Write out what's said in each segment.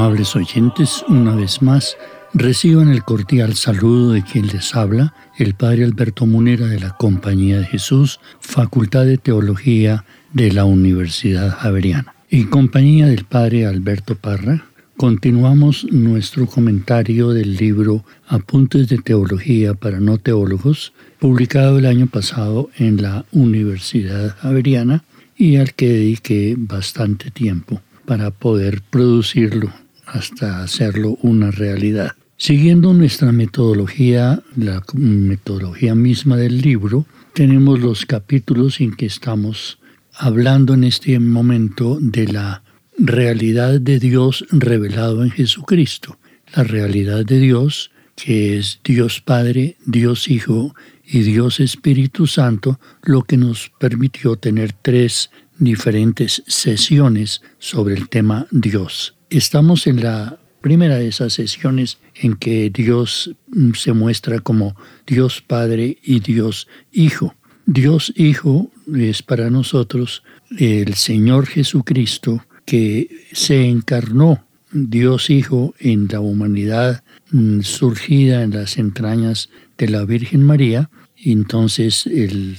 Amables oyentes, una vez más, reciban el cordial saludo de quien les habla, el Padre Alberto Munera de la Compañía de Jesús, Facultad de Teología de la Universidad Javeriana. En compañía del Padre Alberto Parra, continuamos nuestro comentario del libro Apuntes de Teología para no teólogos, publicado el año pasado en la Universidad Javeriana y al que dediqué bastante tiempo para poder producirlo hasta hacerlo una realidad. Siguiendo nuestra metodología, la metodología misma del libro, tenemos los capítulos en que estamos hablando en este momento de la realidad de Dios revelado en Jesucristo. La realidad de Dios, que es Dios Padre, Dios Hijo y Dios Espíritu Santo, lo que nos permitió tener tres diferentes sesiones sobre el tema Dios. Estamos en la primera de esas sesiones en que Dios mm, se muestra como Dios Padre y Dios Hijo. Dios Hijo es para nosotros el Señor Jesucristo que se encarnó, Dios Hijo, en la humanidad mm, surgida en las entrañas de la Virgen María entonces el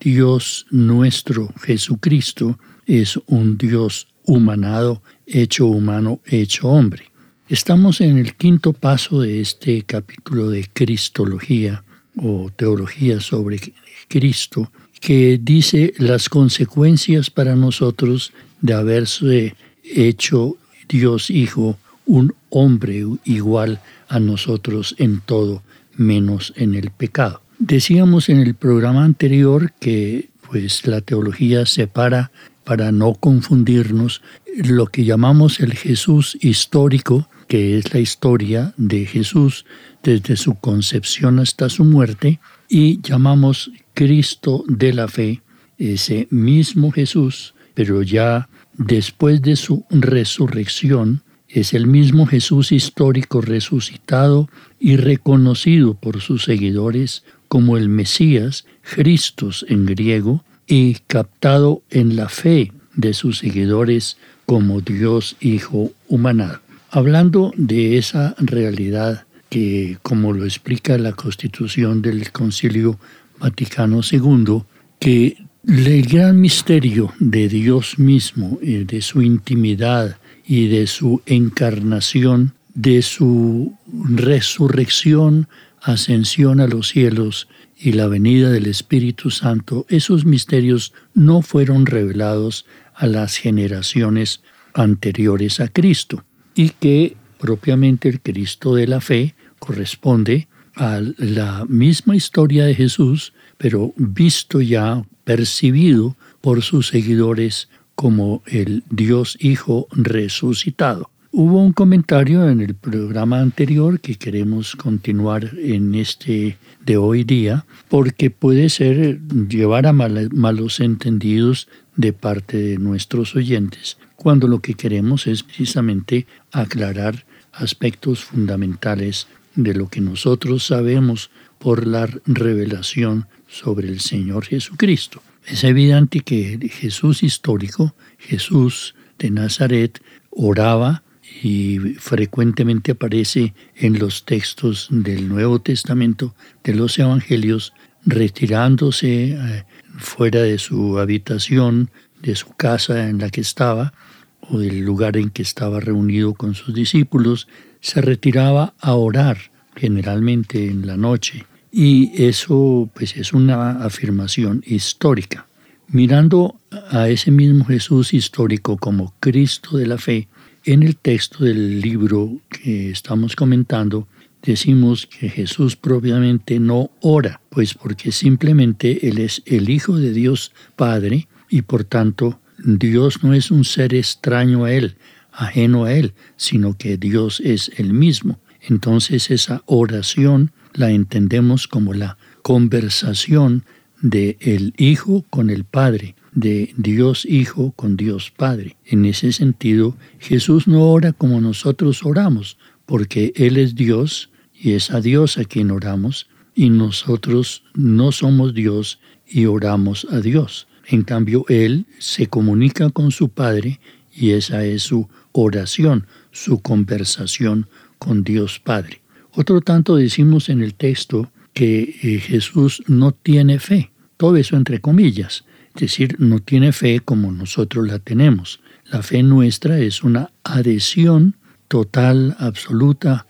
Dios nuestro Jesucristo es un Dios humanado, hecho humano, hecho hombre. Estamos en el quinto paso de este capítulo de Cristología o teología sobre Cristo, que dice las consecuencias para nosotros de haberse hecho Dios Hijo un hombre igual a nosotros en todo, menos en el pecado. Decíamos en el programa anterior que pues la teología separa para no confundirnos lo que llamamos el Jesús histórico, que es la historia de Jesús desde su concepción hasta su muerte, y llamamos Cristo de la fe, ese mismo Jesús, pero ya después de su resurrección, es el mismo Jesús histórico resucitado y reconocido por sus seguidores como el Mesías, Christos en griego, y captado en la fe de sus seguidores como Dios Hijo humanado. Hablando de esa realidad que, como lo explica la Constitución del Concilio Vaticano II, que el gran misterio de Dios mismo, eh, de su intimidad y de su encarnación, de su resurrección ascensión a los cielos y la venida del Espíritu Santo, esos misterios no fueron revelados a las generaciones anteriores a Cristo y que propiamente el Cristo de la fe corresponde a la misma historia de Jesús, pero visto ya, percibido por sus seguidores como el Dios Hijo resucitado. Hubo un comentario en el programa anterior que queremos continuar en este de hoy día porque puede ser llevar a malos entendidos de parte de nuestros oyentes cuando lo que queremos es precisamente aclarar aspectos fundamentales de lo que nosotros sabemos por la revelación sobre el Señor Jesucristo. Es evidente que Jesús histórico, Jesús de Nazaret, oraba y frecuentemente aparece en los textos del Nuevo Testamento, de los Evangelios, retirándose eh, fuera de su habitación, de su casa en la que estaba, o del lugar en que estaba reunido con sus discípulos, se retiraba a orar, generalmente en la noche. Y eso pues es una afirmación histórica. Mirando a ese mismo Jesús histórico como Cristo de la fe, en el texto del libro que estamos comentando, decimos que Jesús propiamente no ora, pues porque simplemente Él es el Hijo de Dios Padre y por tanto Dios no es un ser extraño a Él, ajeno a Él, sino que Dios es el mismo. Entonces esa oración la entendemos como la conversación de el Hijo con el Padre, de Dios Hijo con Dios Padre. En ese sentido, Jesús no ora como nosotros oramos, porque Él es Dios y es a Dios a quien oramos, y nosotros no somos Dios y oramos a Dios. En cambio, Él se comunica con su Padre y esa es su oración, su conversación con Dios Padre. Otro tanto decimos en el texto que eh, Jesús no tiene fe, todo eso entre comillas, es decir, no tiene fe como nosotros la tenemos. La fe nuestra es una adhesión total, absoluta,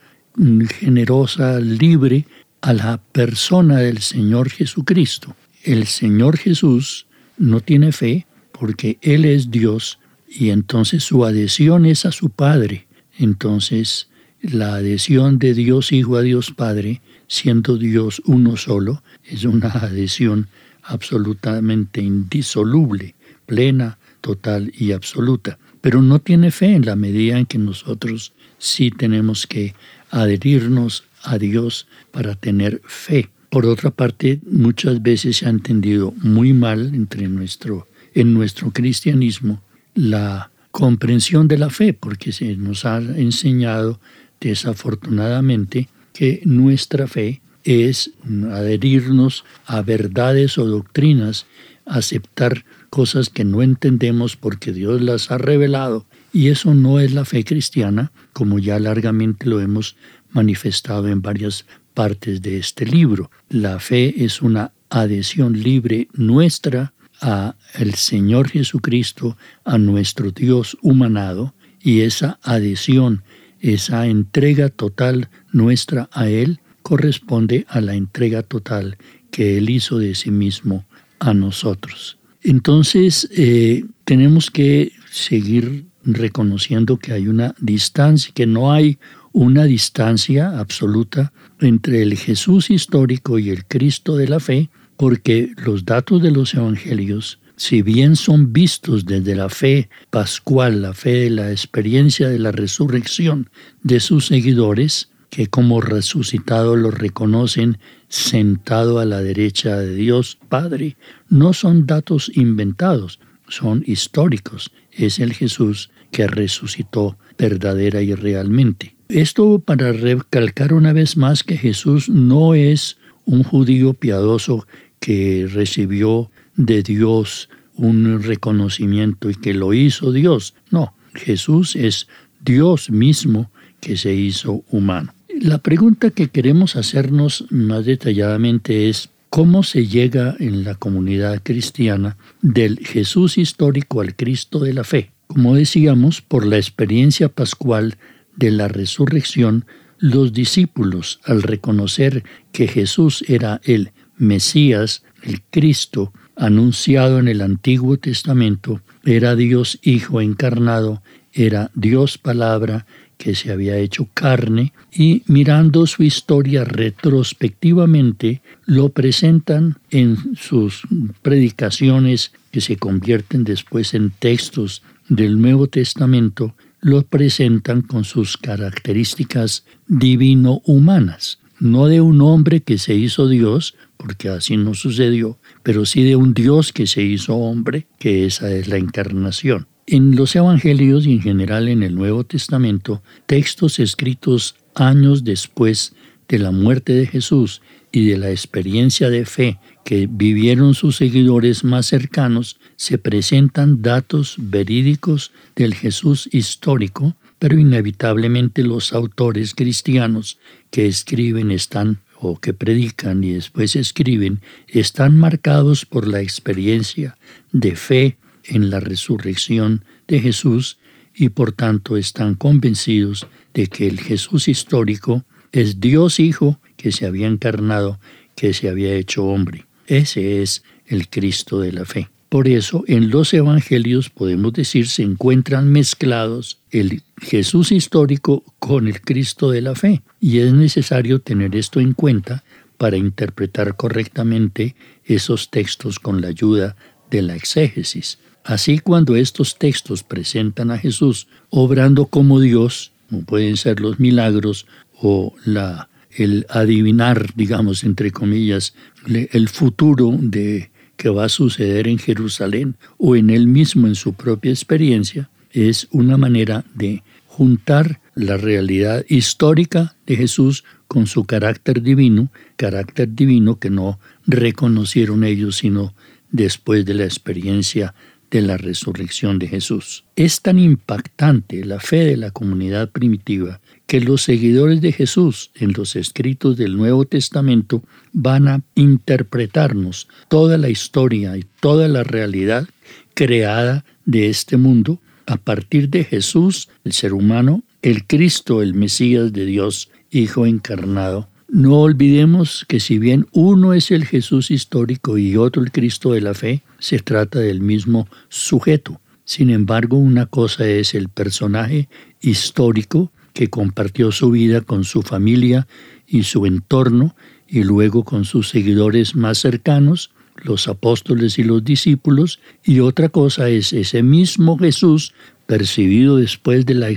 generosa, libre a la persona del Señor Jesucristo. El Señor Jesús no tiene fe porque Él es Dios y entonces su adhesión es a su Padre. Entonces la adhesión de Dios Hijo a Dios Padre, siendo Dios uno solo, es una adhesión absolutamente indisoluble, plena, total y absoluta. Pero no tiene fe en la medida en que nosotros sí tenemos que adherirnos a Dios para tener fe. Por otra parte, muchas veces se ha entendido muy mal entre nuestro, en nuestro cristianismo la comprensión de la fe, porque se nos ha enseñado desafortunadamente que nuestra fe es adherirnos a verdades o doctrinas, aceptar cosas que no entendemos porque Dios las ha revelado. Y eso no es la fe cristiana, como ya largamente lo hemos manifestado en varias partes de este libro. La fe es una adhesión libre nuestra a el Señor Jesucristo, a nuestro Dios humanado, y esa adhesión, esa entrega total nuestra a Él, corresponde a la entrega total que Él hizo de sí mismo a nosotros. Entonces, eh, tenemos que seguir reconociendo que hay una distancia, que no hay una distancia absoluta entre el Jesús histórico y el Cristo de la fe, porque los datos de los evangelios, si bien son vistos desde la fe pascual, la fe de la experiencia de la resurrección de sus seguidores, que como resucitado lo reconocen sentado a la derecha de Dios Padre, no son datos inventados, son históricos. Es el Jesús que resucitó verdadera y realmente. Esto para recalcar una vez más que Jesús no es un judío piadoso que recibió de Dios un reconocimiento y que lo hizo Dios. No, Jesús es Dios mismo que se hizo humano. La pregunta que queremos hacernos más detalladamente es cómo se llega en la comunidad cristiana del Jesús histórico al Cristo de la fe. Como decíamos, por la experiencia pascual de la resurrección, los discípulos, al reconocer que Jesús era el Mesías, el Cristo, anunciado en el Antiguo Testamento, era Dios Hijo encarnado, era Dios Palabra que se había hecho carne y mirando su historia retrospectivamente lo presentan en sus predicaciones que se convierten después en textos del Nuevo Testamento, lo presentan con sus características divino-humanas no de un hombre que se hizo Dios, porque así no sucedió, pero sí de un Dios que se hizo hombre, que esa es la encarnación. En los Evangelios y en general en el Nuevo Testamento, textos escritos años después de la muerte de Jesús y de la experiencia de fe que vivieron sus seguidores más cercanos, se presentan datos verídicos del Jesús histórico pero inevitablemente los autores cristianos que escriben están o que predican y después escriben están marcados por la experiencia de fe en la resurrección de Jesús y por tanto están convencidos de que el Jesús histórico es Dios Hijo que se había encarnado, que se había hecho hombre. Ese es el Cristo de la fe. Por eso en los evangelios podemos decir se encuentran mezclados el Jesús histórico con el Cristo de la fe. Y es necesario tener esto en cuenta para interpretar correctamente esos textos con la ayuda de la exégesis. Así cuando estos textos presentan a Jesús obrando como Dios, como pueden ser los milagros o la, el adivinar, digamos, entre comillas, el futuro de que va a suceder en Jerusalén o en él mismo en su propia experiencia, es una manera de juntar la realidad histórica de Jesús con su carácter divino, carácter divino que no reconocieron ellos sino después de la experiencia de la resurrección de Jesús. Es tan impactante la fe de la comunidad primitiva que los seguidores de Jesús en los escritos del Nuevo Testamento van a interpretarnos toda la historia y toda la realidad creada de este mundo a partir de Jesús, el ser humano, el Cristo, el Mesías de Dios, Hijo encarnado. No olvidemos que si bien uno es el Jesús histórico y otro el Cristo de la fe, se trata del mismo sujeto. Sin embargo, una cosa es el personaje histórico que compartió su vida con su familia y su entorno y luego con sus seguidores más cercanos, los apóstoles y los discípulos, y otra cosa es ese mismo Jesús percibido después de la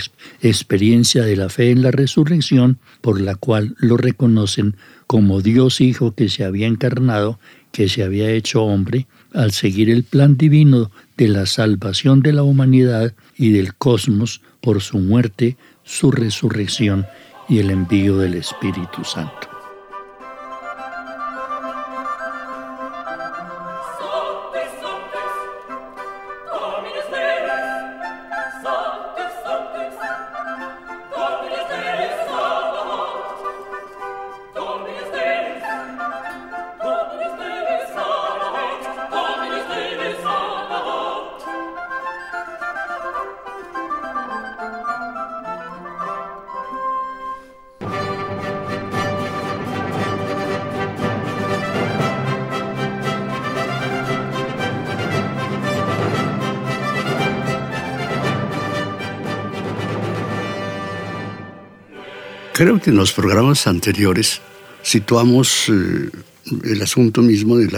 experiencia de la fe en la resurrección, por la cual lo reconocen como Dios Hijo que se había encarnado, que se había hecho hombre, al seguir el plan divino de la salvación de la humanidad y del cosmos por su muerte, su resurrección y el envío del Espíritu Santo. Creo que en los programas anteriores situamos eh, el asunto mismo de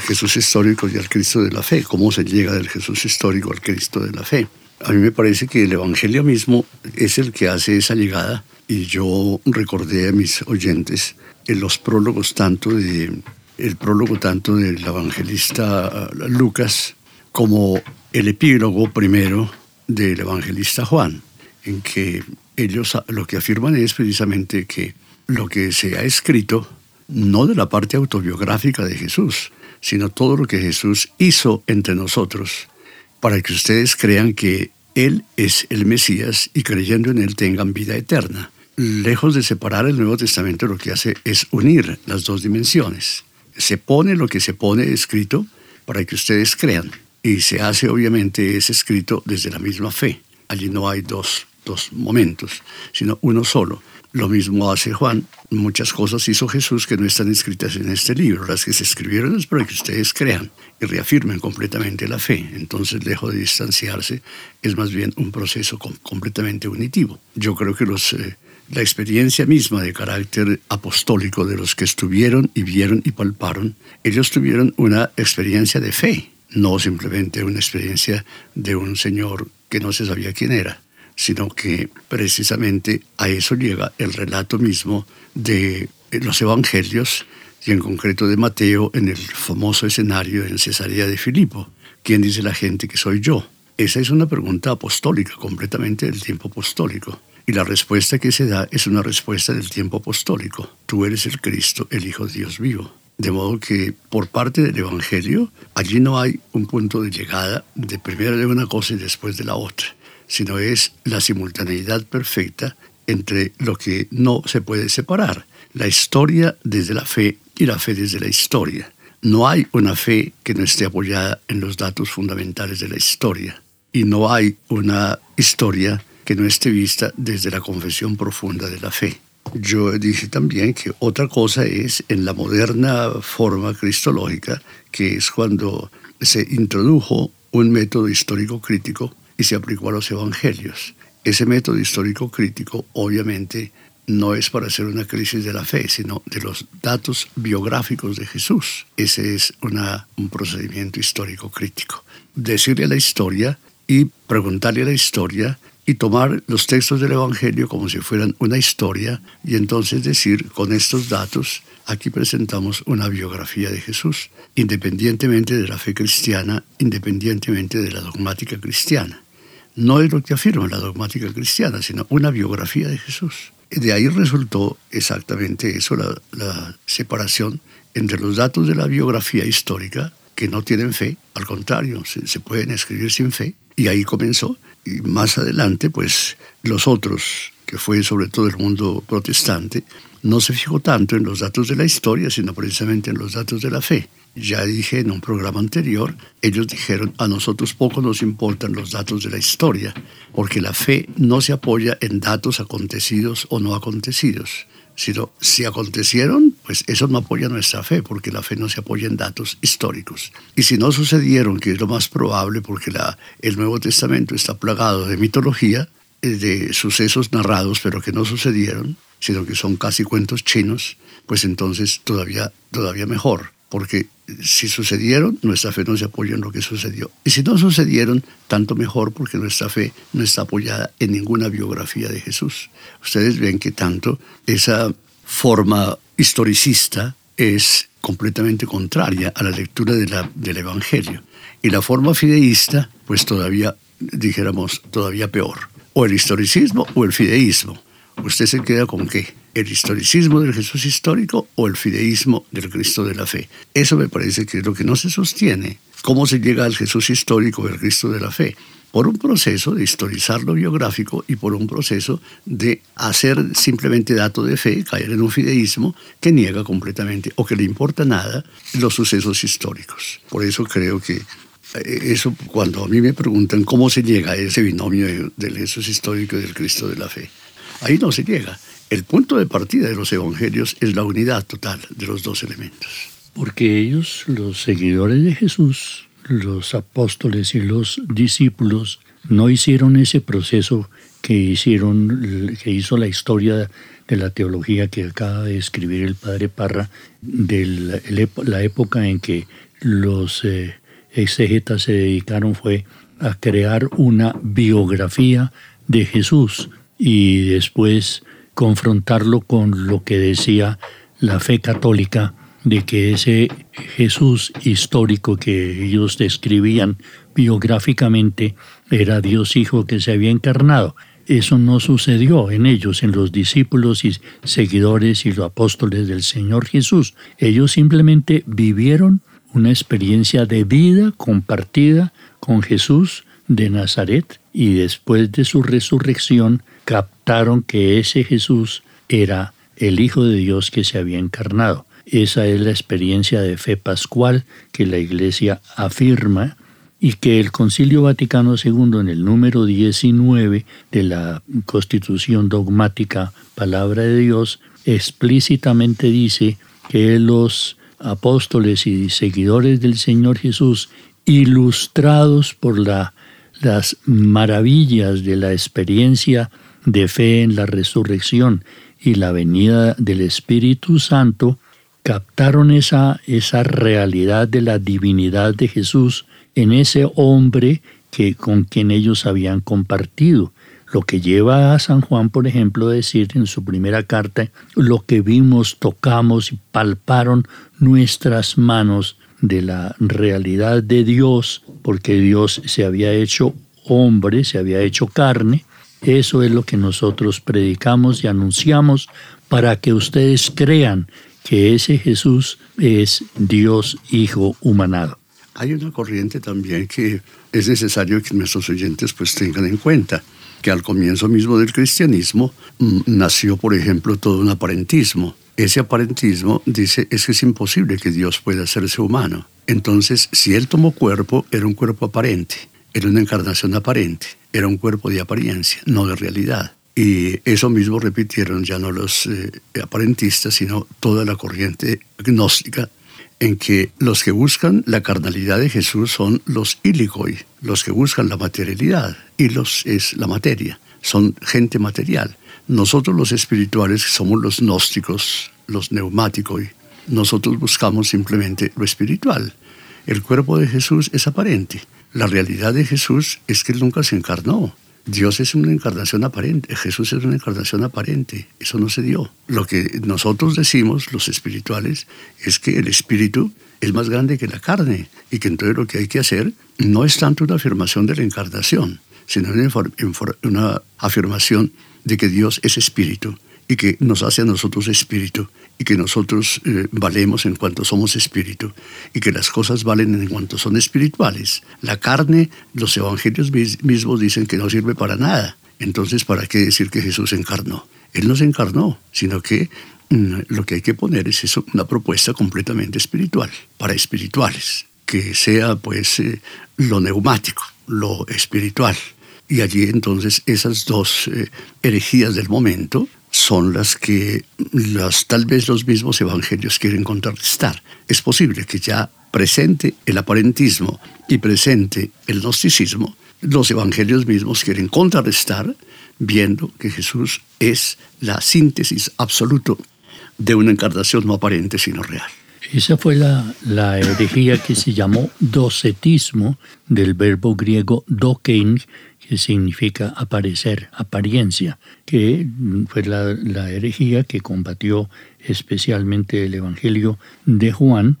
Jesús histórico y al Cristo de la fe, cómo se llega del Jesús histórico al Cristo de la fe. A mí me parece que el Evangelio mismo es el que hace esa llegada y yo recordé a mis oyentes en los prólogos tanto de el prólogo tanto del evangelista uh, Lucas como el epílogo primero del evangelista Juan, en que ellos lo que afirman es precisamente que lo que se ha escrito, no de la parte autobiográfica de Jesús, sino todo lo que Jesús hizo entre nosotros, para que ustedes crean que Él es el Mesías y creyendo en Él tengan vida eterna. Lejos de separar el Nuevo Testamento, lo que hace es unir las dos dimensiones. Se pone lo que se pone escrito para que ustedes crean. Y se hace obviamente ese escrito desde la misma fe. Allí no hay dos dos momentos, sino uno solo. Lo mismo hace Juan. Muchas cosas hizo Jesús que no están escritas en este libro. Las que se escribieron es para que ustedes crean y reafirmen completamente la fe. Entonces, lejos de distanciarse, es más bien un proceso completamente unitivo. Yo creo que los, eh, la experiencia misma de carácter apostólico de los que estuvieron y vieron y palparon, ellos tuvieron una experiencia de fe, no simplemente una experiencia de un Señor que no se sabía quién era sino que precisamente a eso llega el relato mismo de los evangelios y en concreto de Mateo en el famoso escenario en Cesarea de Filipo. ¿Quién dice la gente que soy yo? Esa es una pregunta apostólica, completamente del tiempo apostólico. Y la respuesta que se da es una respuesta del tiempo apostólico. Tú eres el Cristo, el Hijo de Dios vivo. De modo que por parte del Evangelio, allí no hay un punto de llegada de primero de una cosa y después de la otra sino es la simultaneidad perfecta entre lo que no se puede separar, la historia desde la fe y la fe desde la historia. No hay una fe que no esté apoyada en los datos fundamentales de la historia y no hay una historia que no esté vista desde la confesión profunda de la fe. Yo dije también que otra cosa es en la moderna forma cristológica, que es cuando se introdujo un método histórico crítico y se aplicó a los evangelios. Ese método histórico crítico obviamente no es para hacer una crisis de la fe, sino de los datos biográficos de Jesús. Ese es una, un procedimiento histórico crítico. Decirle a la historia y preguntarle a la historia y tomar los textos del Evangelio como si fueran una historia y entonces decir, con estos datos, aquí presentamos una biografía de Jesús, independientemente de la fe cristiana, independientemente de la dogmática cristiana. No es lo que afirma la dogmática cristiana, sino una biografía de Jesús. De ahí resultó exactamente eso, la, separación entre los datos de la biografía histórica, que no tienen fe, al contrario, se, se pueden escribir sin fe, y ahí comenzó. Y más adelante, pues los otros, que fue sobre todo el mundo protestante, no se fijó tanto en los datos de la historia, sino precisamente en los datos de la fe. Ya dije en un programa anterior, ellos dijeron, a nosotros poco nos importan los datos de la historia, porque la fe no se apoya en datos acontecidos o no acontecidos, sino si acontecieron, pues eso no apoya nuestra fe, porque la fe no se apoya en datos históricos. Y si no sucedieron, que es lo más probable, porque la, el Nuevo Testamento está plagado de mitología, eh, de sucesos narrados, pero que no sucedieron, sino que son casi cuentos chinos, pues entonces todavía, todavía mejor, porque si sucedieron, nuestra fe no se apoya en lo que sucedió. Y si no sucedieron, tanto mejor porque nuestra fe no está apoyada en ninguna biografía de Jesús. Ustedes ven que tanto esa forma historicista es completamente contraria a la lectura del Evangelio. Y la forma fideísta, pues todavía, dijéramos, todavía peor. O el historicismo o el fideísmo. ¿Usted se queda con qué? ¿El historicismo del Jesús histórico o el fideísmo del Cristo de la fe? Eso me parece que es lo que no se sostiene. ¿Cómo se llega al Jesús histórico del Cristo de la fe? Por un proceso de historizar lo biográfico y por un proceso de hacer simplemente dato de fe, caer en un fideísmo que niega completamente o que le importa nada los sucesos históricos. Por eso creo que eh, eso cuando a mí me preguntan cómo se llega a ese binomio del Jesús histórico y del Cristo de la fe, Ahí no se llega. El punto de partida de los evangelios es la unidad total de los dos elementos. Porque ellos, los seguidores de Jesús, los apóstoles y los discípulos, no hicieron ese proceso que hicieron, que hizo la historia de la teología que acaba de escribir el padre Parra, de la, época en que los eh, exegetas se dedicaron fue a crear una biografía de Jesús, y después confrontarlo con lo que decía la fe católica de que ese Jesús histórico que ellos describían biográficamente era Dios Hijo que se había encarnado. Eso no sucedió en ellos, en los discípulos y seguidores y los apóstoles del Señor Jesús. Ellos simplemente vivieron una experiencia de vida compartida con Jesús de Nazaret y después de su resurrección captaron que ese Jesús era el Hijo de Dios que se había encarnado. Esa es la experiencia de fe pascual que la Iglesia afirma y que el Concilio Vaticano II en el número 19 de la Constitución dogmática Palabra de Dios explícitamente dice que los apóstoles y seguidores del Señor Jesús, ilustrados por la, las maravillas de la experiencia de fe en la resurrección y la venida del Espíritu Santo, captaron esa, esa realidad de la divinidad de Jesús en ese hombre que, con quien ellos habían compartido. Lo que lleva a San Juan, por ejemplo, a decir en su primera carta, lo que vimos, tocamos y palparon nuestras manos de la realidad de Dios, porque Dios se había hecho hombre, se había hecho carne, eso es lo que nosotros predicamos y anunciamos para que ustedes crean que ese Jesús es Dios Hijo humanado. Hay una corriente también que es necesario que nuestros oyentes pues tengan en cuenta que al comienzo mismo del cristianismo mm, nació, por ejemplo, todo un aparentismo. Ese aparentismo dice es que es imposible que Dios pueda hacerse humano. Entonces, si Él tomó cuerpo, era un cuerpo aparente, era una encarnación aparente, era un cuerpo de apariencia, no de realidad. Y eso mismo repitieron ya no los eh, aparentistas, sino toda la corriente gnóstica, en que los que buscan la carnalidad de Jesús son los ilicoi, los que buscan la materialidad, y los es la materia, son gente material. Nosotros los espirituales somos los gnósticos, los neumáticos, nosotros buscamos simplemente lo espiritual. El cuerpo de Jesús es aparente. La realidad de Jesús es que Él nunca se encarnó. Dios es una encarnación aparente, Jesús es una encarnación aparente, eso no se dio. Lo que nosotros decimos, los espirituales, es que el espíritu es más grande que la carne y que entonces lo que hay que hacer no es tanto una afirmación de la encarnación, sino una, afirmación de que Dios es espíritu y que nos hace a nosotros espíritu y que nosotros eh, valemos en cuanto somos espíritu y que las cosas valen en cuanto son espirituales. La carne, los evangelios mismos dicen que no sirve para nada. Entonces, ¿para qué decir que Jesús encarnó? Él no se encarnó, sino que mm, lo que hay que poner es eso, una propuesta completamente espiritual, para espirituales, que sea pues eh, lo neumático, lo espiritual. Y allí entonces esas dos eh, herejías del momento son las que las, tal vez los mismos evangelios quieren contrarrestar. Es posible que ya presente el aparentismo y presente el gnosticismo, los evangelios mismos quieren contrarrestar viendo que Jesús es la síntesis absoluta de una encarnación no aparente sino real. Esa fue la, la herejía que se llamó docetismo, del verbo griego dokein, que significa aparecer, apariencia, que fue la, herejía que combatió especialmente el Evangelio de Juan,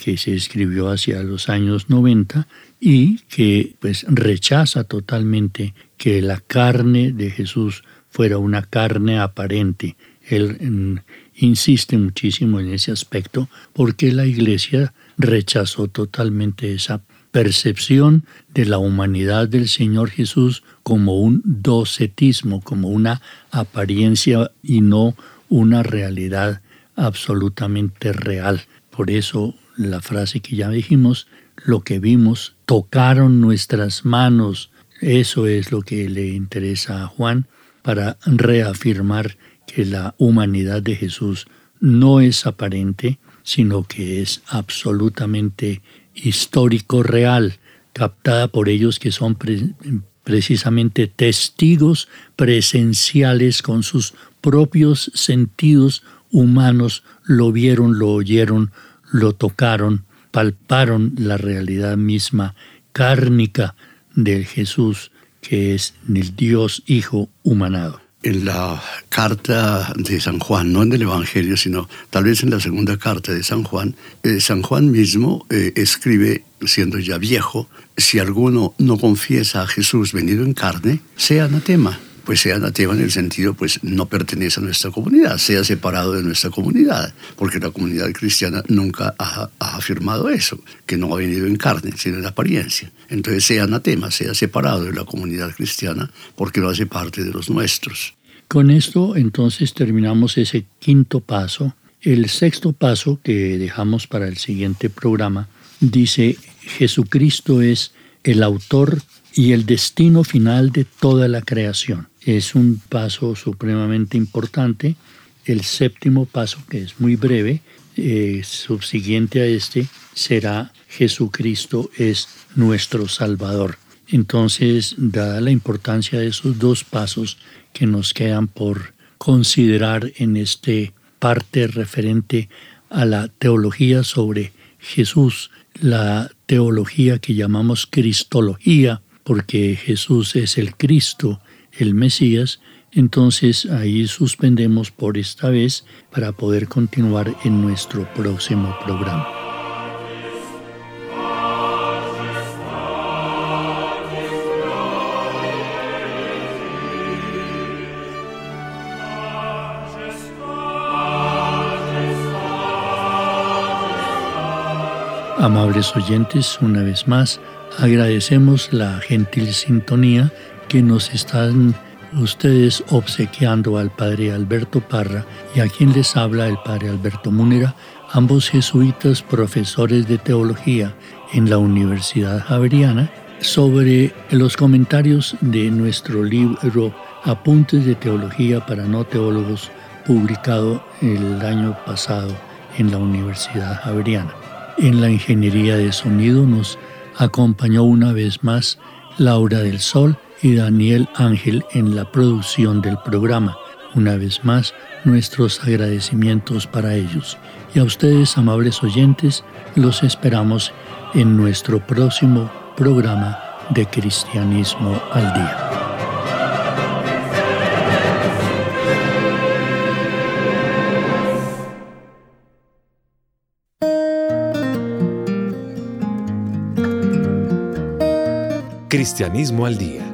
que se escribió hacia los años 90 y que pues rechaza totalmente que la carne de Jesús fuera una carne aparente. Él mm, insiste muchísimo en ese aspecto porque la iglesia rechazó totalmente esa percepción de la humanidad del Señor Jesús como un docetismo, como una apariencia y no una realidad absolutamente real. Por eso la frase que ya dijimos, lo que vimos, tocaron nuestras manos, eso es lo que le interesa a Juan para reafirmar que la humanidad de Jesús no es aparente, sino que es absolutamente histórico real, captada por ellos que son precisamente testigos presenciales con sus propios sentidos humanos, lo vieron, lo oyeron, lo tocaron, palparon la realidad misma cárnica del Jesús, que es el Dios Hijo humanado en la carta de San Juan, no en el Evangelio, sino tal vez en la segunda carta de San Juan, eh, San Juan mismo eh, escribe, siendo ya viejo, si alguno no confiesa a Jesús venido en carne, sea anatema. Pues sea anatema en el sentido, pues no pertenece a nuestra comunidad, sea separado de nuestra comunidad, porque la comunidad cristiana nunca ha, ha afirmado eso, que no ha venido en carne, sino en apariencia. Entonces sea anatema, sea separado de la comunidad cristiana, porque no hace parte de los nuestros. Con esto entonces terminamos ese quinto paso. El sexto paso que dejamos para el siguiente programa dice, Jesucristo es el autor y el destino final de toda la creación. Es un paso supremamente importante. El séptimo paso, que es muy breve, eh, subsiguiente a este, será Jesucristo es nuestro Salvador. Entonces, dada la importancia de esos dos pasos que nos quedan por considerar en este parte referente a la teología sobre Jesús, la teología que llamamos Cristología, porque Jesús es el Cristo, el Mesías, entonces ahí suspendemos por esta vez para poder continuar en nuestro próximo programa. Amables oyentes, una vez más, agradecemos la gentil sintonía que nos están ustedes obsequiando al padre Alberto Parra y a quien les habla el padre Alberto Múnera, ambos jesuitas profesores de teología en la Universidad Javeriana, sobre los comentarios de nuestro libro Apuntes de Teología para No Teólogos, publicado el año pasado en la Universidad Javeriana. En la ingeniería de sonido nos acompañó una vez más Laura del Sol y Daniel Ángel en la producción del programa. Una vez más, nuestros agradecimientos para ellos. Y a ustedes, amables oyentes, los esperamos en nuestro próximo programa de Cristianismo al Día. Cristianismo al Día